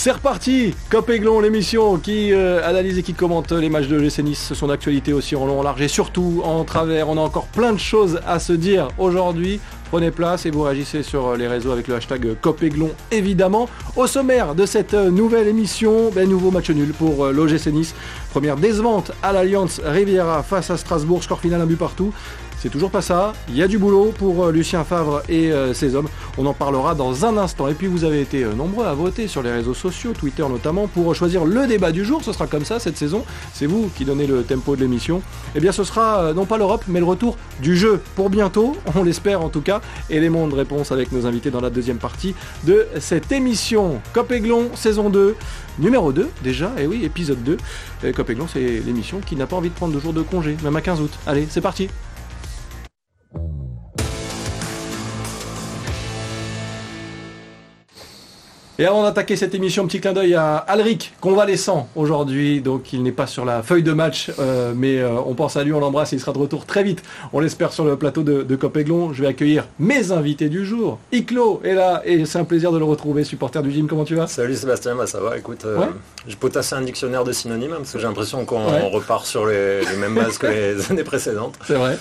C'est reparti, Cop Aiglon, l'émission qui euh, analyse et qui commente les matchs de l'OGC Nice, son actualité aussi en long, en large et surtout en travers. On a encore plein de choses à se dire aujourd'hui. Prenez place et vous réagissez sur les réseaux avec le hashtag Copéglon évidemment. Au sommaire de cette nouvelle émission, ben, nouveau match nul pour euh, l'OGC Nice. Première décevante à l'Alliance Riviera face à Strasbourg, score final un but partout. C'est toujours pas ça. Il y a du boulot pour euh, Lucien Favre et euh, ses hommes. On en parlera dans un instant. Et puis vous avez été euh, nombreux à voter sur les réseaux sociaux, Twitter notamment, pour choisir le débat du jour. Ce sera comme ça cette saison. C'est vous qui donnez le tempo de l'émission. Eh bien ce sera non pas l'Europe, mais le retour du jeu pour bientôt. On l'espère en tout cas. Élément de réponse avec nos invités dans la deuxième partie de cette émission. Cop Aiglon, saison 2. Numéro 2 déjà, et oui, épisode 2. Cop Aiglon, c'est l'émission qui n'a pas envie de prendre de jours de congé, même à 15 août. Allez, c'est parti Et avant d'attaquer cette émission, petit clin d'œil à Alric, convalescent aujourd'hui. Donc il n'est pas sur la feuille de match, euh, mais euh, on pense à lui, on l'embrasse et il sera de retour très vite. On l'espère sur le plateau de, de Copéglon. Je vais accueillir mes invités du jour. Iclo est là et c'est un plaisir de le retrouver, supporter du gym. Comment tu vas? Salut Sébastien, bah, ça va. Écoute, euh, je peux tasser un dictionnaire de synonymes parce que j'ai l'impression qu'on repart sur les, les mêmes bases que les années précédentes. C'est vrai.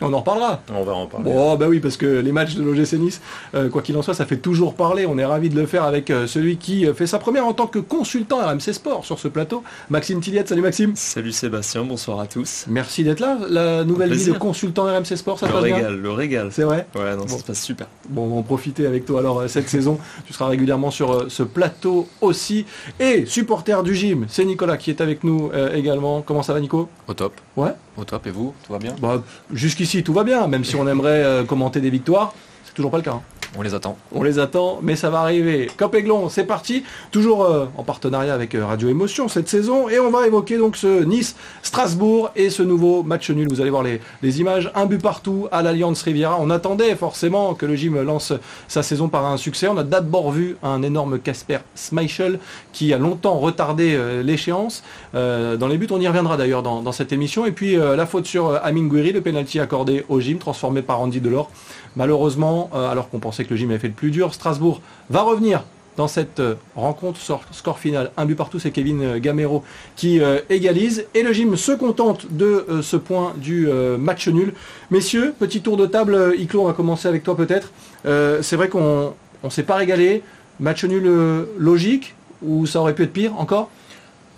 On en reparlera. On va en parler. Bon, bah oui, parce que les matchs de l'OGC Nice, euh, quoi qu'il en soit, ça fait toujours parler. On est ravi de le faire avec euh, celui qui euh, fait sa première en tant que consultant RMC Sport sur ce plateau, Maxime Tilliette. Salut Maxime. Salut Sébastien, bonsoir à tous. Merci d'être là. La nouvelle vie de consultant RMC Sport, ça le passe régal, bien Le régal. C'est vrai Ouais, non, ça se passe super. Bon, on va en profiter avec toi alors cette saison. Tu seras régulièrement sur ce plateau aussi. Et supporter du gym, c'est Nicolas qui est avec nous également. Comment ça va Nico? Au top. Ouais? Top. Et vous Tout va bien bah, Jusqu'ici, tout va bien même si on aimerait euh, commenter des victoires, c'est toujours pas le cas. Hein. On les attend. On les attend, mais ça va arriver. Cop Aiglon, c'est parti. Toujours euh, en partenariat avec euh, Radio Émotion cette saison. Et on va évoquer donc ce Nice-Strasbourg et ce nouveau match nul. Vous allez voir les, images. Un but partout à l'Alliance Riviera. On attendait forcément que le gym lance sa saison par un succès. On a d'abord vu un énorme Casper Schmeichel qui a longtemps retardé euh, l'échéance. dans les buts, on y reviendra d'ailleurs dans, cette émission. Et puis la faute sur Amin Gouiri, le penalty accordé au gym, transformé par Andy Delors. Malheureusement, alors qu'on pensait que le gym avait fait le plus dur. Strasbourg va revenir dans cette euh, rencontre. Score final, un but partout, c'est Kevin euh, Gamero qui euh, égalise. Et le gym se contente de ce point du match nul. Messieurs, petit tour de table. Iclo, on va commencer avec toi peut-être. c'est vrai qu'on ne s'est pas régalé. Match nul logique ou ça aurait pu être pire encore?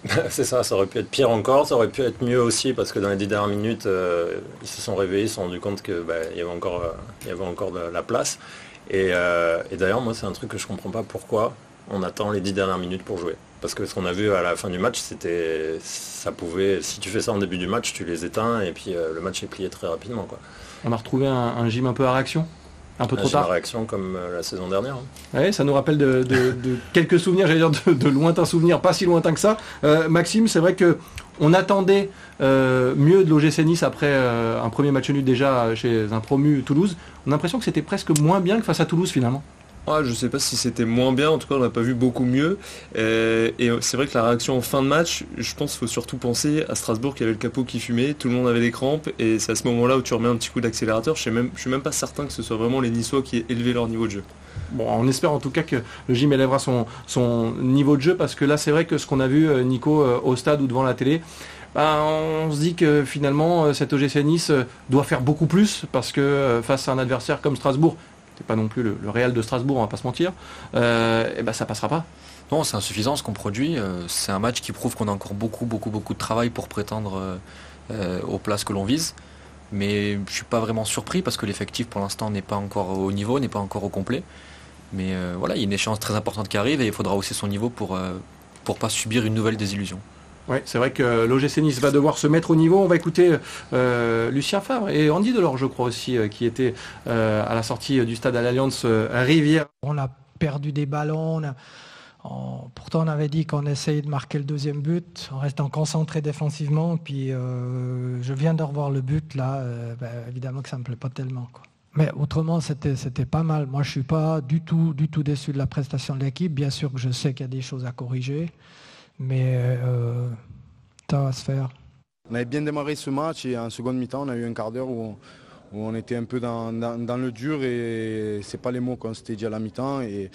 C'est ça, ça aurait pu être pire encore, ça aurait pu être mieux aussi parce que dans les dix dernières minutes, ils se sont réveillés, ils se sont rendus compte qu'il bah, y avait encore, il y avait encore de la place. Euh, et, d'ailleurs, moi, c'est un truc que je comprends pas pourquoi on attend les dix dernières minutes pour jouer. Parce que ce qu'on a vu à la fin du match, c'était, ça pouvait, si tu fais ça en début du match, tu les éteins et puis euh, le match est plié très rapidement. On a retrouvé un, gym un peu à réaction? Un peu trop tard. réaction comme euh, la saison dernière. Hein. Ça nous rappelle de, quelques souvenirs, j'allais dire de, lointains souvenirs, pas si lointains que ça. Maxime, c'est vrai que on attendait mieux de l'OGC Nice après un premier match nul déjà chez un promu Toulouse. On a l'impression que c'était presque moins bien que face à Toulouse finalement. Ah, je sais pas si c'était moins bien, en tout cas on n'a pas vu beaucoup mieux. Euh, et c'est vrai que la réaction en fin de match, je pense qu'il faut surtout penser à Strasbourg qui avait le capot qui fumait, tout le monde avait des crampes, et c'est à ce moment-là où tu remets un petit coup d'accélérateur. Je ne suis même pas certain que ce soit vraiment les Niçois qui aient élevé leur niveau de jeu. Bon, on espère en tout cas que le gym élèvera son, niveau de jeu, parce que là c'est vrai que ce qu'on a vu, euh, Nico, euh, au stade ou devant la télé, ben, on se dit que finalement cet OGC Nice doit faire beaucoup plus parce que face à un adversaire comme Strasbourg, pas non plus le, Real de Strasbourg, on va pas se mentir, euh, et ben ça passera pas. Non, c'est insuffisant ce qu'on produit. Euh, c'est un match qui prouve qu'on a encore beaucoup, beaucoup, beaucoup de travail pour prétendre euh, aux places que l'on vise. Mais je suis pas vraiment surpris parce que l'effectif pour l'instant n'est pas encore au niveau, n'est pas encore au complet. Mais voilà, il y a une échéance très importante qui arrive et il faudra hausser son niveau pour pour pas subir une nouvelle désillusion. Oui, c'est vrai que l'OGC Nice va devoir se mettre au niveau. On va écouter euh, Lucien Favre et Andy Delors, je crois aussi, euh, qui était euh, à la sortie du stade à l'Alliance Rivière. On a perdu des ballons. pourtant, on avait dit qu'on essayait de marquer le deuxième but en restant concentré défensivement. Puis, je viens de revoir le but là. Ben, évidemment que ça me plaît pas tellement. Mais autrement, c'était pas mal. Moi, je suis pas du tout, du tout déçu de la prestation de l'équipe. Bien sûr que je sais qu'il y a des choses à corriger mais euh, ça va se faire. On avait bien démarré ce match et en seconde mi-temps, on a eu un quart d'heure où, on était un peu dans, le dur et c'est pas les mots qu'on s'était dit à la mi-temps. Et,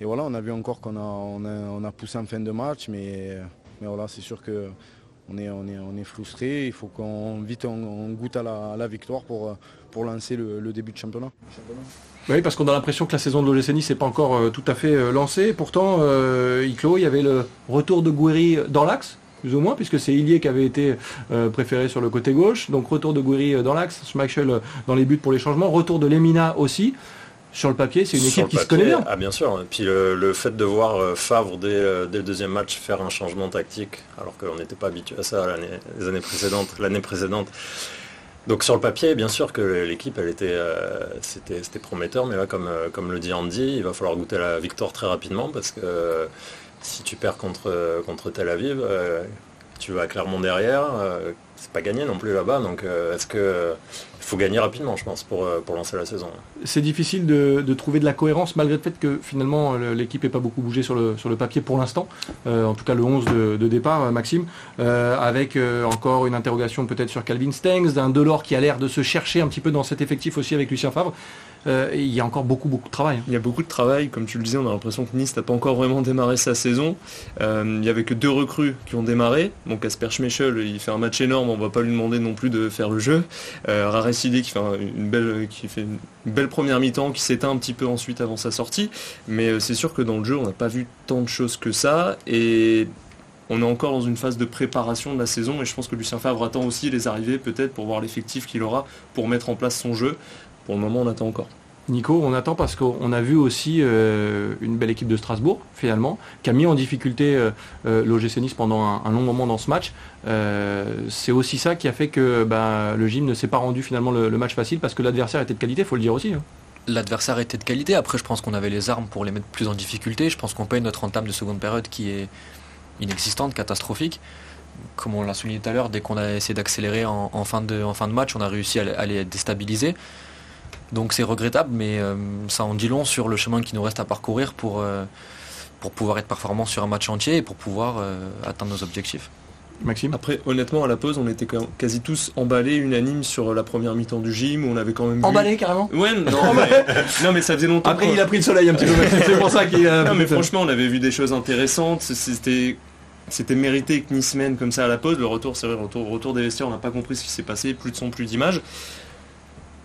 voilà, on a vu encore qu'on a, poussé en fin de match, mais, voilà, c'est sûr que on est, frustré. Il faut qu'on vite on, goûte à la, victoire pour lancer le, début de championnat. Oui, parce qu'on a l'impression que la saison de l'OGC Nice n'est pas encore euh, tout à fait euh, lancée. Pourtant, euh, il y avait le retour de Gouiri dans l'axe, plus ou moins, puisque c'est Ilié qui avait été préféré sur le côté gauche. Donc retour de Gouiri dans l'axe, Schmeichel dans les buts pour les changements, retour de Lemina aussi sur le papier, c'est une équipe qui se connaît bien. Ah, bien sûr. Et puis le, fait de voir Favre euh, dès, le deuxième match faire un changement tactique, alors qu'on n'était pas habitué à ça les années précédentes, l'année précédente. Donc sur le papier, bien sûr que l'équipe, elle était, euh, c'était, prometteur, mais là, comme, comme le dit Andy, il va falloir goûter la victoire très rapidement parce que si tu perds contre, contre Tel Aviv, tu vas clairement derrière. c'est pas gagné non plus là-bas. Donc est-ce que faut gagner rapidement, je pense, pour, euh, pour lancer la saison. C'est difficile de, trouver de la cohérence malgré le fait que finalement l'équipe n'ait pas beaucoup bougé sur le, sur le papier pour l'instant. Euh, en tout cas, le 11 de, départ, euh, Maxime, avec encore une interrogation peut-être sur Calvin Stengs, d'un Delors qui a l'air de se chercher un petit peu dans cet effectif aussi avec Lucien Favre. Il y a encore beaucoup beaucoup de travail. Il y a beaucoup de travail, comme tu le disais, on a l'impression que Nice n'a pas encore vraiment démarré sa saison. il n'y avait que deux recrues qui ont démarré. Donc Asper Schmeichel, il fait un match énorme, on ne va pas lui demander non plus de faire le jeu qui fait, une, belle, qui fait une belle première mi-temps, qui s'éteint un petit peu ensuite avant sa sortie. Mais euh, c'est sûr que dans le jeu, on n'a pas vu tant de choses que ça. Et on est encore dans une phase de préparation de la saison. Et je pense que Lucien Favre attend aussi les arrivées, peut-être, pour voir l'effectif qu'il aura pour mettre en place son jeu. Pour le moment, on attend encore. Nico, on attend parce qu'on a vu aussi euh, une belle équipe de Strasbourg, finalement, qui a mis en difficulté euh, euh l'OGC Nice pendant un, long moment dans ce match. Euh, c'est aussi ça qui a fait que bah, le gym ne s'est pas rendu finalement le, match facile parce que l'adversaire était de qualité, il faut le dire aussi. Hein. L'adversaire était de qualité. Après, je pense qu'on avait les armes pour les mettre plus en difficulté. Je pense qu'on paye notre entame de seconde période qui est inexistante, catastrophique. Comme on l'a souligné tout à l'heure, dès qu'on a essayé d'accélérer en, fin de, en fin de match, on a réussi à les déstabiliser. Donc c'est regrettable, mais euh, ça en dit long sur le chemin qui nous reste à parcourir pour, euh, pour pouvoir être performant sur un match entier et pour pouvoir euh, atteindre nos objectifs. Maxime? Après, honnêtement, à la pause, on était quasi tous emballés, unanimes sur la première mi-temps du gym, où on avait quand même. Emballés carrément? Ouais, non, mais, ça faisait longtemps. Après, il a pris le soleil un petit peu, c'est pour ça qu'il a. Non, mais franchement, on avait vu des choses intéressantes, c'était. C'était mérité que Nice mène comme ça à la pause. Le retour, c'est vrai, retour, retour des vestiaires, on n'a pas compris ce qui s'est passé, plus de son, plus d'image.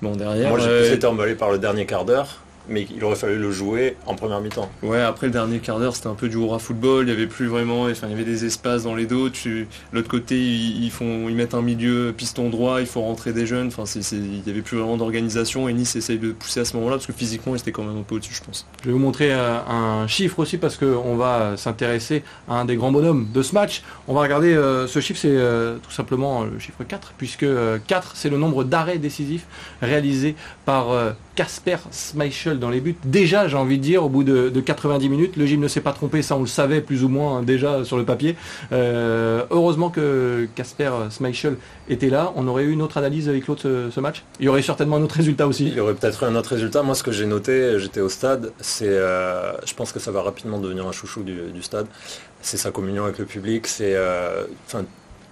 Bon, derrière. Moi, j'ai plus euh, été emballé par le dernier quart d'heure mais il aurait fallu le jouer en première mi-temps. Ouais, après le dernier quart d'heure, c'était un peu du aura football, il y avait plus vraiment, enfin, il y avait des espaces dans les dos, l'autre côté, ils, font, ils mettent un milieu piston droit, il faut rentrer des jeunes, enfin, il n'y avait plus vraiment d'organisation et Nice essaye de pousser à ce moment-là parce que physiquement, il était quand même un peu au-dessus, je pense. Je vais vous montrer euh, un chiffre aussi parce qu'on va s'intéresser à un des grands bonhommes de ce match. On va regarder euh, ce chiffre, c'est euh, tout simplement le chiffre 4, puisque 4, c'est le nombre d'arrêts décisifs réalisés par Casper Schmeichel dans les buts. Déjà, j'ai envie de dire, au bout de, 90 minutes, le gym ne s'est pas trompé, ça on le savait plus ou moins hein, déjà sur le papier. Euh, heureusement que Casper Schmeichel était là. On aurait eu une autre analyse avec l'autre ce, match. Il y aurait certainement un autre résultat aussi. Il y aurait peut-être eu un autre résultat. Moi, ce que j'ai noté, j'étais au stade, c'est, euh, je pense que ça va rapidement devenir un chouchou du, stade. C'est sa communion avec le public. C'est, euh,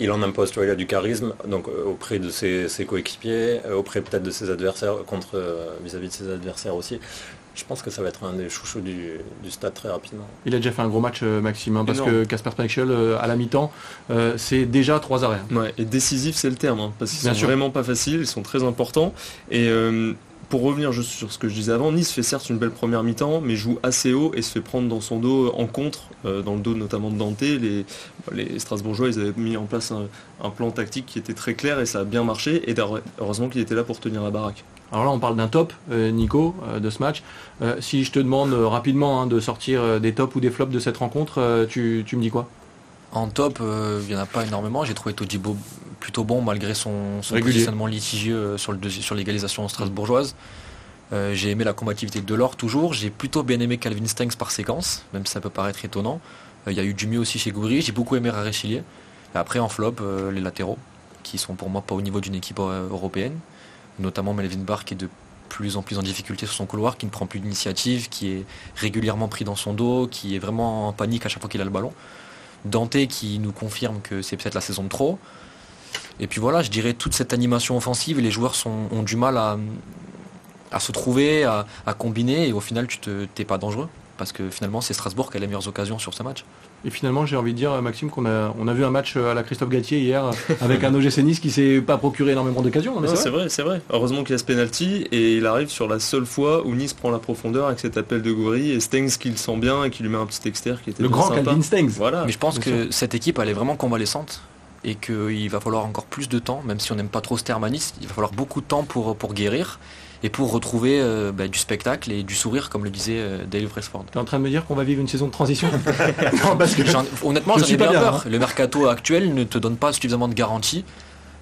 il en impose, tu vois, il a du charisme, donc euh, auprès de ses, coéquipiers, euh, auprès peut-être de ses adversaires, contre euh, vis-à-vis de ses adversaires aussi. Je pense que ça va être un des chouchous du, stade très rapidement. Il a déjà fait un gros match, Maxime, hein, parce que Casper Schmeichel, à la mi-temps, c'est déjà trois arrêts. Ouais, et décisif, c'est le terme, hein, parce qu'ils sont vraiment pas faciles, ils sont très importants. Et pour revenir juste sur ce que je disais avant, Nice fait certes une belle première mi-temps, mais joue assez haut et se fait prendre dans son dos en contre, euh, dans le dos notamment de Dante. Les, les Strasbourgeois, ils avaient mis en place un, plan tactique qui était très clair et ça a bien marché. Et heureusement qu'il était là pour tenir la baraque. Alors là, on parle d'un top, euh, Nico, euh, de ce match. si je te demande rapidement hein, de sortir des tops ou des flops de cette rencontre, tu, tu me dis quoi? En top, il n'y en a pas énormément. J'ai trouvé Todibo plutôt bon malgré son, positionnement litigieux euh, sur, le, sur l'égalisation strasbourgeoise. Euh, j'ai aimé la combativité de l'or toujours. J'ai plutôt bien aimé Calvin Stengs par séquence, même si ça peut paraître étonnant. Euh, il y a eu du mieux aussi chez Goury. J'ai beaucoup aimé Rarechilier. Après, en flop, les latéraux, qui sont pour moi pas au niveau d'une équipe européenne. Notamment Melvin Barr qui est de plus en plus en difficulté sur son couloir, qui ne prend plus d'initiative, qui est régulièrement pris dans son dos, qui est vraiment en panique à chaque fois qu'il a le ballon. Dante qui nous confirme que c'est peut-être la saison de trop. Et puis voilà, je dirais toute cette animation offensive, les joueurs ont du mal à, se trouver, à, combiner, et au final, tu n'es pas dangereux. parce que finalement c'est Strasbourg qui a les meilleures occasions sur ce match. Et finalement, j'ai envie de dire, Maxime, qu'on a, on a vu un match à la Christophe Gatier hier avec un OGC Nice qui s'est pas procuré énormément d'occasions. C'est vrai, c'est vrai. Heureusement qu'il y a ce penalty et il arrive sur la seule fois où Nice prend la profondeur avec cet appel de Goury et Stengs qui le sent bien et qui lui met un petit extérieur qui était le grand Calvin Stengs. Voilà. Mais je pense que cette équipe elle est vraiment convalescente et qu'il va falloir encore plus de temps, même si on n'aime pas trop ce terme il va falloir beaucoup de temps pour, pour guérir et pour retrouver euh, bah, du spectacle et du sourire, comme le disait euh, Dave Fresford. Tu es en train de me dire qu'on va vivre une saison de transition non, parce que Honnêtement, j'en ai bien, peur. Hein. Le mercato actuel ne te donne pas suffisamment de garanties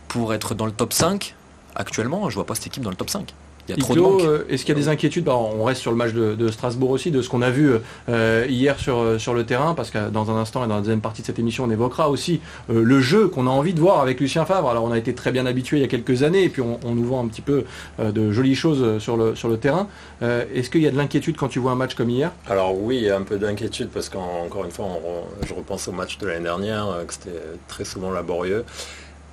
pour être dans le top 5. Actuellement, je vois pas cette équipe dans le top 5. Euh, est-ce qu'il y a des inquiétudes? Bah, On reste sur le match de, Strasbourg aussi, de ce qu'on a vu euh, hier sur, euh, sur le terrain, parce que dans un instant et dans la deuxième partie de cette émission, on évoquera aussi le jeu qu'on a envie de voir avec Lucien Favre. Alors on a été très bien habitué il y a quelques années, et puis on, nous voit un petit peu de jolies choses sur le, sur le terrain. Est-ce qu'il y a de l'inquiétude quand tu vois un match comme hier? Alors oui, il y a un peu d'inquiétude, parce qu'encore une fois, je repense au match de l'année dernière, que c'était très souvent laborieux.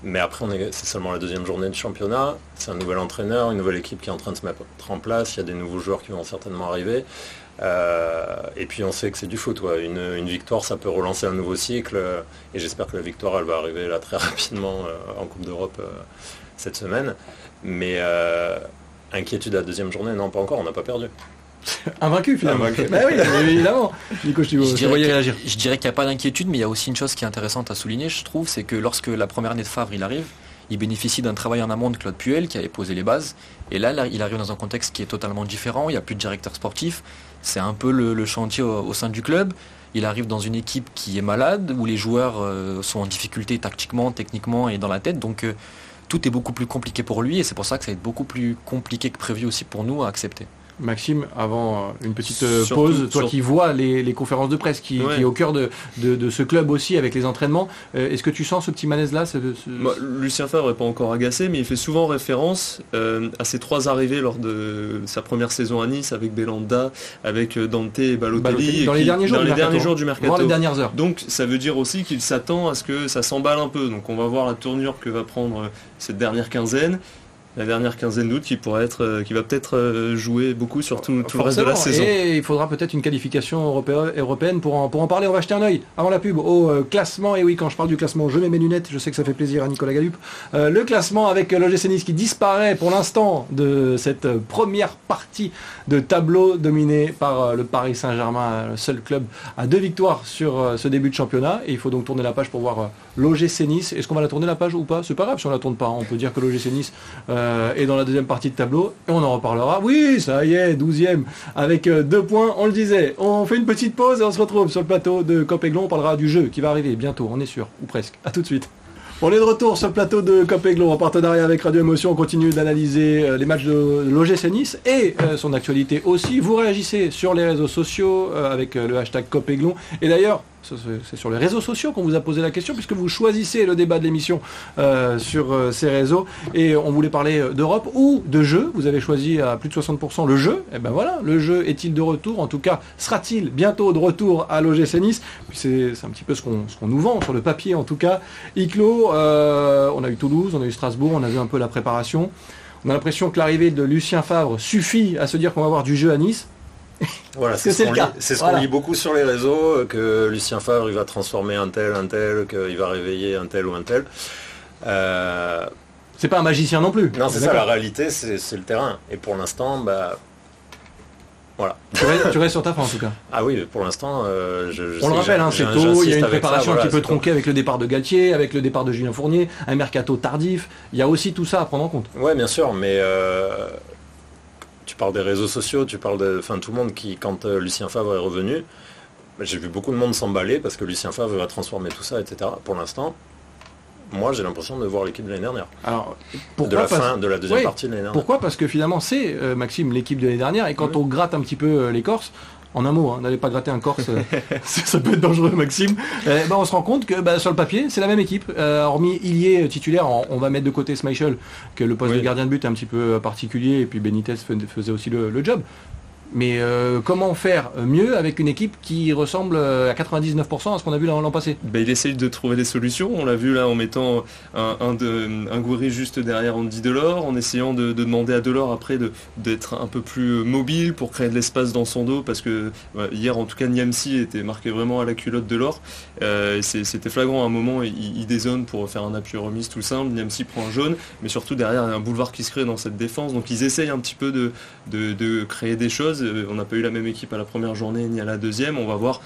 Mais après, c'est seulement la deuxième journée de championnat. C'est un nouvel entraîneur, une nouvelle équipe qui est en train de se mettre en place. Il y a des nouveaux joueurs qui vont certainement arriver. Euh, et puis on sait que c'est du foot. Une, victoire, ça peut relancer un nouveau cycle. Et j'espère que la victoire, elle va arriver là très rapidement euh, en Coupe d'Europe euh, cette semaine. Mais inquiétude à la deuxième journée, non, pas encore. On n'a pas perdu. Invaincu finalement. Bah oui, évidemment. Nico, je, je dirais réagir. Je dirais qu'il n'y a pas d'inquiétude, mais il y a aussi une chose qui est intéressante à souligner, je trouve, c'est que lorsque la première année de Favre il arrive, il bénéficie d'un travail en amont de Claude Puel qui avait posé les bases. Et là, là, il arrive dans un contexte qui est totalement différent. Il n'y a plus de directeur sportif. C'est un peu le, chantier au, sein du club. Il arrive dans une équipe qui est malade, où les joueurs euh, sont en difficulté tactiquement, techniquement et dans la tête. Donc euh, tout est beaucoup plus compliqué pour lui et c'est pour ça que ça va être beaucoup plus compliqué que prévu aussi pour nous à accepter. Maxime, avant euh, une petite euh, pause, toi qui vois les, conférences de presse, qui, est au cœur de, ce club aussi avec les entraînements, euh, est-ce que tu sens ce petit malaise-là Lucien Favre n'est pas encore agacé, mais il fait souvent référence à ses trois arrivées lors de sa première saison à Nice avec Belanda, avec Dante et Balotelli. dans les derniers jours, du, derniers jours du mercato. les dernières heures. Donc ça veut dire aussi qu'il s'attend à ce que ça s'emballe un peu. Donc on va voir la tournure que va prendre cette dernière quinzaine la dernière quinzaine d'août qui pourrait être, euh, qui va peut-être euh, jouer beaucoup sur tout, le reste de la saison. Et il faudra peut-être une qualification européenne pour en, pour en parler. On va jeter un oeil avant la pub au euh, classement. Et oui, quand je parle du classement, je mets mes lunettes. Je sais que ça fait plaisir à Nicolas Galup. le classement avec l'OGC Nice qui disparaît pour l'instant de cette première partie de tableau dominé par le Paris Saint-Germain, le seul club à deux victoires sur ce début de championnat. Et il faut donc tourner la page pour voir l'OGC Nice. Est-ce qu'on va la tourner la page ou pas? C'est pas grave si on la tourne pas. On peut dire que l'OGC Nice euh, est dans la deuxième partie de tableau et on en reparlera. Oui, ça y est, 12e avec euh, deux points. On le disait. On fait une petite pause et on se retrouve sur le plateau de Copéglon. On parlera du jeu qui va arriver bientôt, on est sûr, ou presque. À tout de suite. On est de retour sur le plateau de Copéglon en partenariat avec Radio Émotion. On continue d'analyser euh, les matchs de l'OGC Nice et son actualité aussi. Vous réagissez sur les réseaux sociaux avec le hashtag Copéglon. Et d'ailleurs, c'est sur les réseaux sociaux qu'on vous a posé la question, puisque vous choisissez le débat de l'émission euh, sur euh, ces réseaux. Et on voulait parler d'Europe ou de jeu. Vous avez choisi à plus de 60% le jeu. Et ben voilà, le jeu est-il de retour? En tout cas, sera-t-il bientôt de retour à l'OGC Nice? C'est un petit peu ce qu'on nous vend sur le papier en tout cas. Iclo, euh, on a eu Toulouse, on a eu Strasbourg, on a vu un peu la préparation. On a l'impression que l'arrivée de Lucien Favre suffit à se dire qu'on va avoir du jeu à Nice. Voilà, c'est ce qu'on lit, beaucoup sur les réseaux, que Lucien Favre il va transformer un tel, un tel, qu'il va réveiller un tel ou un tel. Euh, c'est pas un magicien non plus. Non, c'est ça, la réalité, c'est le terrain. Et pour l'instant, bah, voilà. Tu restes, sur ta fin en tout cas. Ah oui, pour l'instant, euh, On le rappelle, hein, c'est tôt, il y a une préparation un petit peu tronquée avec le départ de Galtier, avec le départ de Julien Fournier, un mercato tardif. Il y a aussi tout ça à prendre en compte. Oui, bien sûr, mais euh, tu parles des réseaux sociaux, tu parles de enfin, tout le monde qui, quand euh, Lucien Favre est revenu, j'ai vu beaucoup de monde s'emballer parce que Lucien Favre va transformer tout ça, etc. Pour l'instant, moi j'ai l'impression de voir l'équipe de l'année dernière. Alors, de la fin, de la deuxième partie de l'année dernière. Pourquoi? Parce que finalement c'est, euh, Maxime, l'équipe de l'année dernière, et quand on gratte un petit peu euh, les Corses, en un mot, hein, n'allez pas gratter un Corse, euh, ça peut être dangereux, Maxime. Euh, bah, on se rend compte que bah, sur le papier, c'est la même équipe. Euh, hormis Ilié titulaire, on, va mettre de côté Schmeichel, que le poste de gardien de but est un petit peu particulier, et puis Benitez faisait aussi le, job. Mais euh, comment faire mieux avec une équipe qui ressemble à 99% à ce qu'on a vu l'an passé? Ben, Il essaye de trouver des solutions. On l'a vu là en mettant un, un, juste derrière Andy Delors, en essayant de, demander à Delors après d'être un peu plus mobile pour créer de l'espace dans son dos. Parce que hier en tout cas Niamsi était marqué vraiment à la culotte de l'or. Euh, c'était flagrant à un moment, il, il, dézone pour faire un appui remise tout simple. Niamsi prend un jaune, mais surtout derrière il y a un boulevard qui se crée dans cette défense. Donc ils essayent un petit peu de créer des choses. Euh, on n'a pas eu la même équipe à la première journée ni à la deuxième. On va voir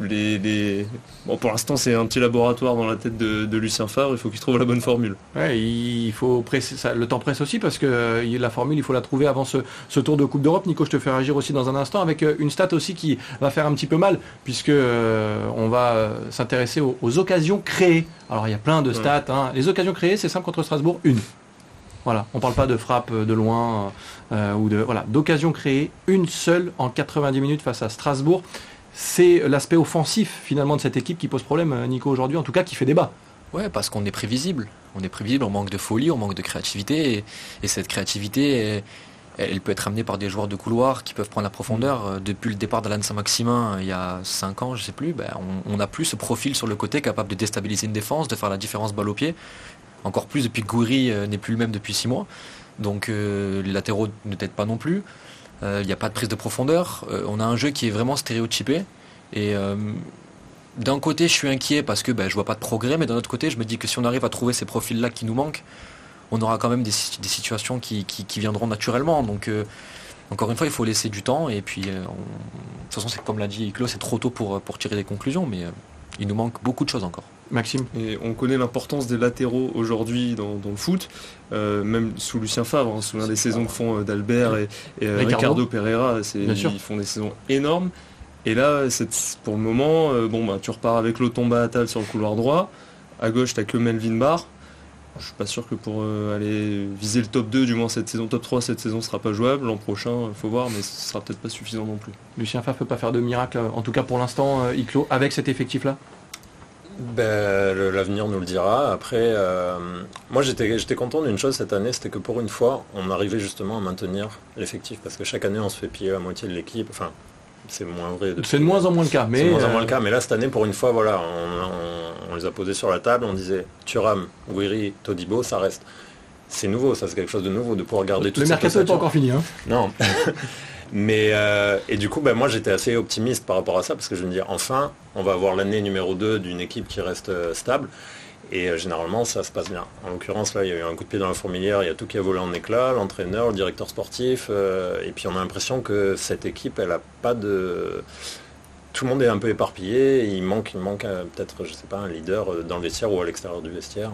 les, Bon, pour l'instant, c'est un petit laboratoire dans la tête de, Lucien Favre. Il faut qu'il trouve la bonne formule. Ouais, il faut presser, ça, le temps presse aussi parce que euh, la formule, il faut la trouver avant ce, tour de Coupe d'Europe. Nico, je te fais réagir aussi dans un instant avec euh, une stat aussi qui va faire un petit peu mal puisque on va s'intéresser aux, occasions créées. Alors, il y a plein de stats. Hein. Les occasions créées, c'est simple contre Strasbourg, une. Voilà, on ne parle pas de frappe de loin euh, ou de voilà d'occasion créée, une seule en 90 minutes face à Strasbourg. C'est l'aspect offensif finalement de cette équipe qui pose problème, euh, Nico aujourd'hui, en tout cas qui fait débat. Ouais, parce qu'on est prévisible. On est prévisible, on manque de folie, on manque de créativité, et, cette créativité, elle, peut être amenée par des joueurs de couloir qui peuvent prendre la profondeur. Euh, depuis le départ d'Alain Saint-Maximin, il y a 5 ans, je ne sais plus, ben, on n'a plus ce profil sur le côté capable de déstabiliser une défense, de faire la différence balle au pied encore plus depuis que Goury euh, n'est plus le même depuis six mois. Donc euh, les latéraux ne t'aident pas non plus. Euh, il n'y a pas de prise de profondeur. on a un jeu qui est vraiment stéréotypé. Et d'un côté, je suis inquiet parce que ben, je vois pas de progrès, mais d'un autre côté, je me dis que si on arrive à trouver ces profils-là qui nous manquent, on aura quand même des, situations qui, viendront naturellement. Donc, encore une fois, il faut laisser du temps. Et puis, de toute façon, comme l'a dit Iclo, c'est trop tôt pour tirer des conclusions, mais il nous manque beaucoup de choses encore. Maxime Et on connaît l'importance des latéraux aujourd'hui dans, le foot, euh, même sous Lucien Favre, hein, sous l'un des saisons que font euh, d'Albert et, euh, Ricardo. Pereira, ils font des saisons énormes. Et là, pour le moment, bon, bah, tu repars avec l'Otomba Atal sur le couloir droit. À gauche, tu n'as que Melvin Barr. Je suis pas sûr que pour aller viser le top 2, du moins cette saison, top 3, cette saison sera pas jouable. L'an prochain, il faut voir, mais ce sera peut-être pas suffisant non plus. Lucien Favre peut pas faire de miracle, en tout cas pour l'instant, Iclo, avec cet effectif-là? Ben, L'avenir nous le dira. Après, euh, moi j'étais content d'une chose cette année, c'était que pour une fois, on arrivait justement à maintenir l'effectif. Parce que chaque année, on se fait piller à moitié de l'équipe. Enfin, c'est moins vrai. C'est de moins en moins le cas. Mais moins en moins le euh, cas. Mais là, cette année, pour une fois, voilà, on, les a posés sur la table. On disait Thuram, Guiri, Todibo, ça reste. C'est nouveau, ça c'est quelque chose de nouveau de pouvoir garder tout Le mercato n'est pas encore fini. Hein. Non. Mais euh, et du coup, ben, moi j'étais assez optimiste par rapport à ça parce que je me dis enfin, on va avoir l'année numéro 2 d'une équipe qui reste euh, stable. Et euh, généralement, ça se passe bien. En l'occurrence, là, il y a eu un coup de pied dans la fourmilière, il y a tout qui a volé en éclat, l'entraîneur, le directeur sportif. et puis on a l'impression que cette équipe, elle a pas de. Tout le monde est un peu éparpillé. Il manque, peut-être, je sais pas, un leader dans le vestiaire ou à l'extérieur du vestiaire.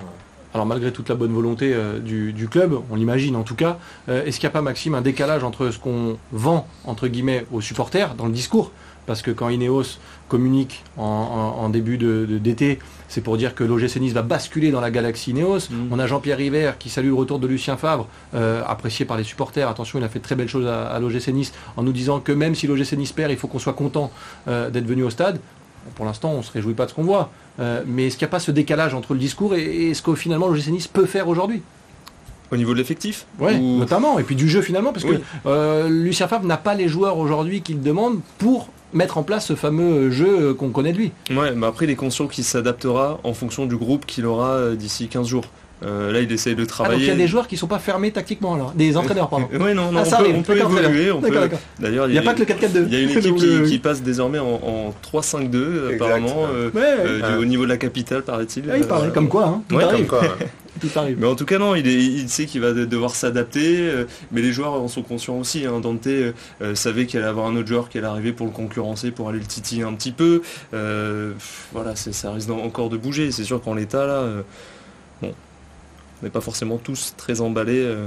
Alors malgré toute la bonne volonté euh, du, club, on l'imagine en tout cas, euh, est-ce qu'il n'y a pas Maxime un décalage entre ce qu'on vend entre guillemets aux supporters dans le discours? Parce que quand Ineos communique en, début d'été, c'est pour dire que l'OGC Nice va basculer dans la galaxie Ineos. Mm. On a Jean-Pierre River qui salue le retour de Lucien Favre, euh, apprécié par les supporters. Attention, il a fait très belles choses à, l'OGC Nice en nous disant que même si l'OGC Nice perd, il faut qu'on soit content d'être venu au stade. Pour l'instant, on ne se réjouit pas de ce qu'on voit. Euh, mais est-ce qu'il n'y a pas ce décalage entre le discours et, ce que finalement le Nice peut faire aujourd'hui? Au niveau de l'effectif Oui, notamment, et puis du jeu finalement, parce que euh, Lucien Favre n'a pas les joueurs aujourd'hui qu'il demande pour mettre en place ce fameux jeu qu'on connaît de lui. Ouais, mais après il est conscient qu'il s'adaptera en fonction du groupe qu'il aura euh, d'ici 15 jours. Euh, là, il essaye de travailler. Ah, donc il y a des joueurs qui ne sont pas fermés tactiquement, alors Des entraîneurs, pardon. oui, non, non ah, on, peut, évoluer. D'ailleurs, il n'y a, pas que le 4-4-2. Il y a une équipe qui, passe désormais en, 3-5-2, apparemment, euh, euh, au niveau de la capitale, paraît-il. Ah, il paraît, comme quoi. Hein. Comme quoi Tout arrive. Mais en tout cas, non, il, il sait qu'il va devoir s'adapter, mais les joueurs en sont conscients aussi. Hein. Dante savait qu'il allait avoir un autre joueur qui allait arriver pour le concurrencer, pour aller le titiller un petit peu. voilà, ça risque encore de bouger. C'est sûr qu'en l'état, là, bon, on n'est pas forcément tous très emballés. Euh,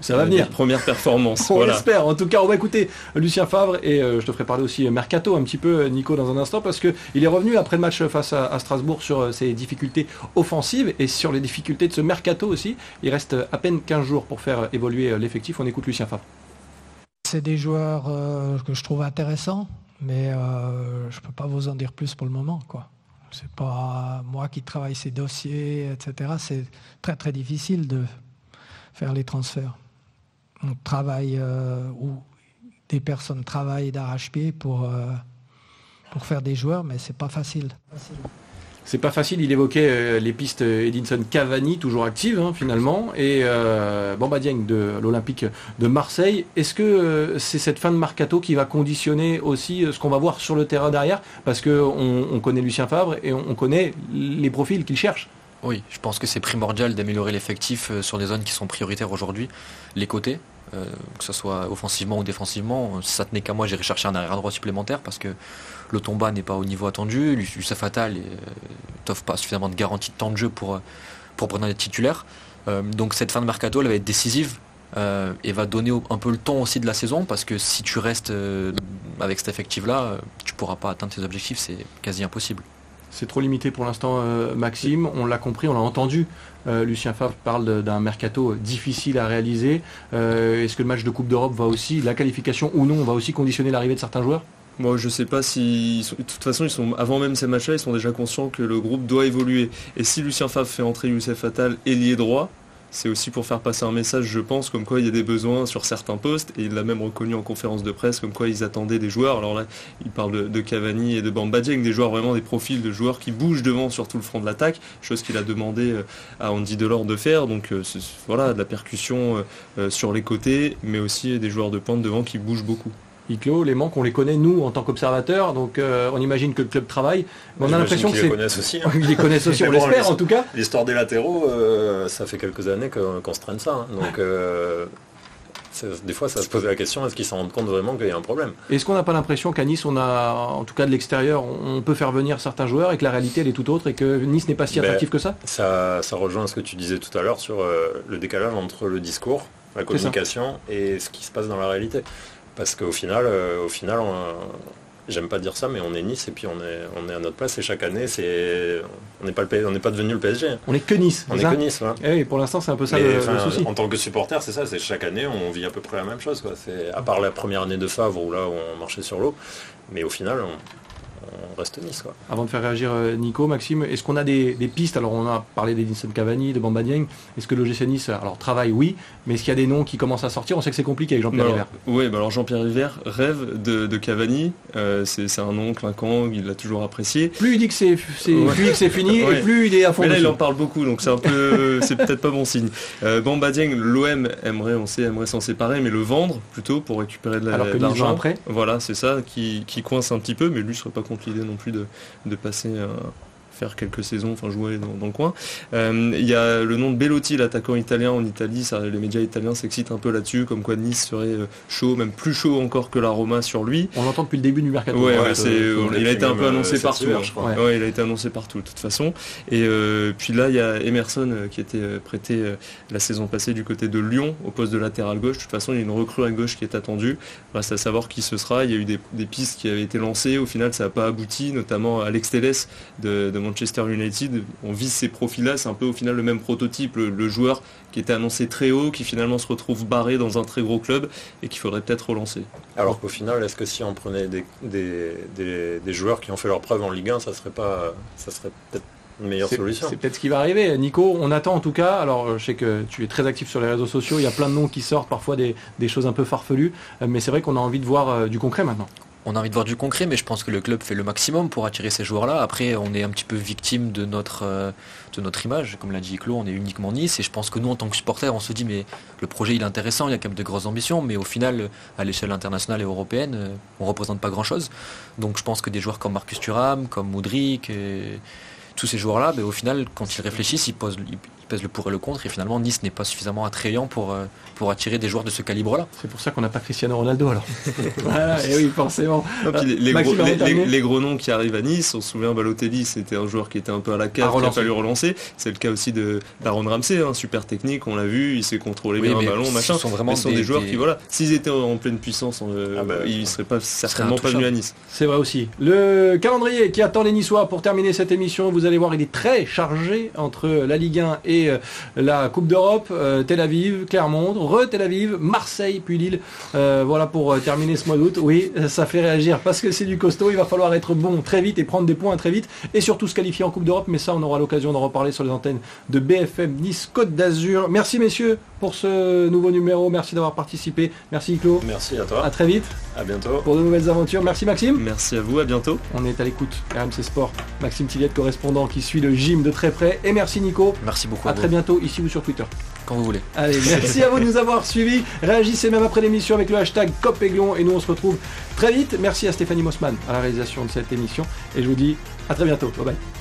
ça va venir. Première performance. on l'espère. En tout cas, on va écouter Lucien Favre et euh, je te ferai parler aussi Mercato un petit peu, Nico, dans un instant, parce qu'il est revenu après le match face à, Strasbourg sur euh, ses difficultés offensives et sur les difficultés de ce Mercato aussi. Il reste à peine 15 jours pour faire évoluer l'effectif. On écoute Lucien Favre. C'est des joueurs que je trouve intéressants, mais je ne peux pas vous en dire plus pour le moment. quoi. C'est pas moi qui travaille ces dossiers, etc. C'est très très difficile de faire les transferts. On travaille euh, ou des personnes travaillent d'arrache-pied pour, pour faire des joueurs, mais c'est pas facile. C'est pas facile, il évoquait euh, les pistes Edinson Cavani, toujours actives hein, finalement, et euh, de l'Olympique de Marseille. Est-ce que euh, c'est cette fin de mercato qui va conditionner aussi ce qu'on va voir sur le terrain derrière? Parce qu'on on connaît Lucien Favre et on, connaît les profils qu'il cherche. Oui, je pense que c'est primordial d'améliorer l'effectif sur des zones qui sont prioritaires aujourd'hui. Les côtés, que ce soit offensivement ou défensivement, si ça tenait qu'à moi, j'irais chercher un arrière droit supplémentaire parce que le Tomba n'est pas au niveau attendu. Youssef Fatal n'offre pas suffisamment de garantie de temps de jeu pour, pour prendre des titulaires. Euh, donc cette fin de mercato, elle va être décisive. Euh, et va donner un peu le ton aussi de la saison parce que si tu restes euh, avec cet effectif là tu pourras pas atteindre tes objectifs c'est quasi impossible c'est trop limité pour l'instant Maxime on l'a compris on l'a entendu Lucien Favre parle d'un mercato difficile à réaliser est-ce que le match de Coupe d'Europe va aussi la qualification ou non va aussi conditionner l'arrivée de certains joueurs? Moi, je sais pas si. De toute façon, avant même ces matchs-là, ils sont déjà conscients que le groupe doit évoluer. Et si Lucien Favre fait entrer Youssef Fatal ailier droit, c'est aussi pour faire passer un message, je pense, comme quoi il y a des besoins sur certains postes. Et il l'a même reconnu en conférence de presse, comme quoi ils attendaient des joueurs. Alors là, il parle de, Cavani et de Bamba Dieng, des joueurs vraiment des profils de joueurs qui bougent devant sur tout le front de l'attaque, chose qu'il a demandé euh, à Andy Delors de faire. Donc euh, voilà, de la percussion euh, sur les côtés, mais aussi des joueurs de pointe devant qui bougent beaucoup les manques, on les connaît nous en tant qu'observateurs, donc euh, on imagine que le club travaille. Mais on a l'impression que c'est. Ils les connaissent aussi. Hein. ils les connaissent aussi, on l'espère en tout cas. L'histoire des latéraux, euh, ça fait quelques années qu'on se traîne ça. Hein. Donc euh, des fois, ça se pose la question est-ce qu'ils s'en rendent compte vraiment qu'il y a un problème? Est-ce qu'on n'a pas l'impression qu'à Nice, on a, en tout cas de l'extérieur, on peut faire venir certains joueurs et que la réalité elle est tout autre et que Nice n'est pas si ben, attractif que ça, ça Ça rejoint ce que tu disais tout à l'heure sur le décalage entre le discours, la communication et ce qui se passe dans la réalité. Parce qu'au final, euh, au final j'aime pas dire ça, mais on est Nice et puis on est, on est à notre place et chaque année, c'est, on n'est pas, le, pas devenu le PSG. On est que Nice. On est que Nice. Et eh pour l'instant, c'est un peu ça le, souci. En tant que supporter, c'est ça. C'est chaque année, on vit à peu près la même chose. Quoi. C'est à part la première année de Favre où là, on marchait sur l'eau, mais au final, on, on reste Nice. Quoi. Avant de faire réagir euh, Nico, Maxime, est-ce qu'on a des, pistes? Alors on a parlé d'Edinson Cavani, de Bamba Dieng. Est-ce que le GC Nice, alors travaille, oui, mais est-ce qu'il y a des noms qui commencent à sortir? On sait que c'est compliqué avec Jean-Pierre River. Oui, bah alors Jean-Pierre River rêve de, Cavani. Euh, c'est un nom clinquant, il l'a toujours apprécié. Plus il dit que c'est fini, et plus il est à fond. Mais là, il en parle beaucoup, donc c'est un peu, c'est peut-être pas bon signe. Euh, Bamba Dieng, l'OM aimerait, on sait, aimerait s'en séparer, mais le vendre plutôt pour récupérer de l'argent. après. Voilà, c'est ça qui, qui coince un petit peu, mais lui serait pas contre l'idée non plus de, de passer euh, faire quelques saisons, enfin jouer dans, le coin. Euh, il y a le nom de Bellotti, l'attaquant italien en Italie, ça, les médias italiens s'excitent un peu là-dessus, comme quoi Nice serait euh, chaud, même plus chaud encore que la Roma sur lui. On l'entend depuis le début du mercato. Ouais, il a été un peu annoncé partout. Hein. il a été annoncé partout de toute façon. Et puis là, il y a Emerson qui était prêté la saison passée du côté de Lyon au poste de latéral gauche. De toute façon, il y a une recrue à gauche qui est attendue. Reste à savoir qui ce sera. Il y a eu des, pistes qui avaient été lancées. Au final, ça n'a pas abouti, notamment Alex Telles de, de Manchester United, on vise ces profils-là, c'est un peu au final le même prototype, le, joueur qui était annoncé très haut, qui finalement se retrouve barré dans un très gros club et qu'il faudrait peut-être relancer. Alors qu'au final, est-ce que si on prenait des, joueurs qui ont fait leur preuve en Ligue 1, ça serait pas, ça serait peut-être une meilleure solution? C'est peut-être ce qui va arriver. Nico, on attend en tout cas. Alors, je sais que tu es très actif sur les réseaux sociaux. Il y a plein de noms qui sortent, parfois des, choses un peu farfelues. Mais c'est vrai qu'on a envie de voir euh, du concret maintenant on a envie de voir du concret, mais je pense que le club fait le maximum pour attirer ces joueurs-là. Après, on est un petit peu victime de notre, euh, image. Comme l'a dit Claude, on est uniquement Nice. Et je pense que nous, en tant que supporters, on se dit, mais le projet, il est intéressant, il y a quand même de grosses ambitions. Mais au final, à l'échelle internationale et européenne, euh, on ne représente pas grand-chose. Donc je pense que des joueurs comme Marcus Thuram, comme Moudric, tous ces joueurs-là, ben, au final, quand ils réfléchissent, ils, posent, pèse le pour et le contre. Et finalement, Nice n'est pas suffisamment attrayant pour, euh, pour attirer des joueurs de ce calibre-là. C'est pour ça qu'on n'a pas Cristiano Ronaldo alors. et oui, forcément. les, gros, noms qui arrivent à Nice, on se souvient Balotelli, c'était un joueur qui était un peu à la cave, il a fallu relancer. C'est le cas aussi de d'Aaron Ramsey, hein, super technique, on l'a vu, il s'est contrôlé bien un ballon, machin. Ce sont vraiment des, joueurs qui, voilà, s'ils étaient en pleine puissance, euh, ah bah, ils ne seraient pas, certainement pas venus à Nice. C'est vrai aussi. Le calendrier qui attend les Niçois pour terminer cette émission, vous allez voir, il est très chargé entre la Ligue 1 et euh, la Coupe d'Europe, euh, Tel Aviv, Clermont, re-Tel Aviv, Marseille, puis Lille. Euh, voilà pour terminer ce mois d'août. Oui, ça fait réagir parce que c'est du costaud. Il va falloir être bon très vite et prendre des points très vite et surtout se qualifier en Coupe d'Europe. Mais ça, on aura l'occasion d'en reparler sur les antennes de BFM Nice Côte d'Azur. Merci messieurs. Pour ce nouveau numéro. Merci d'avoir participé. Merci Iclo. Merci à toi. À très vite À bientôt. pour de nouvelles aventures. Merci Maxime. Merci à vous, à bientôt. On est à l'écoute RMC Sport. Maxime Tilliette, correspondant qui suit le gym de très près. Et merci Nico. Merci beaucoup. À À très bientôt ici ou sur Twitter. quand vous voulez. Allez, merci à vous de nous avoir suivis. Réagissez même après l'émission avec le hashtag COPEGLON et nous on se retrouve très vite. Merci à Stéphanie Mossman à la réalisation de cette émission et je vous dis à très bientôt. Bye bye.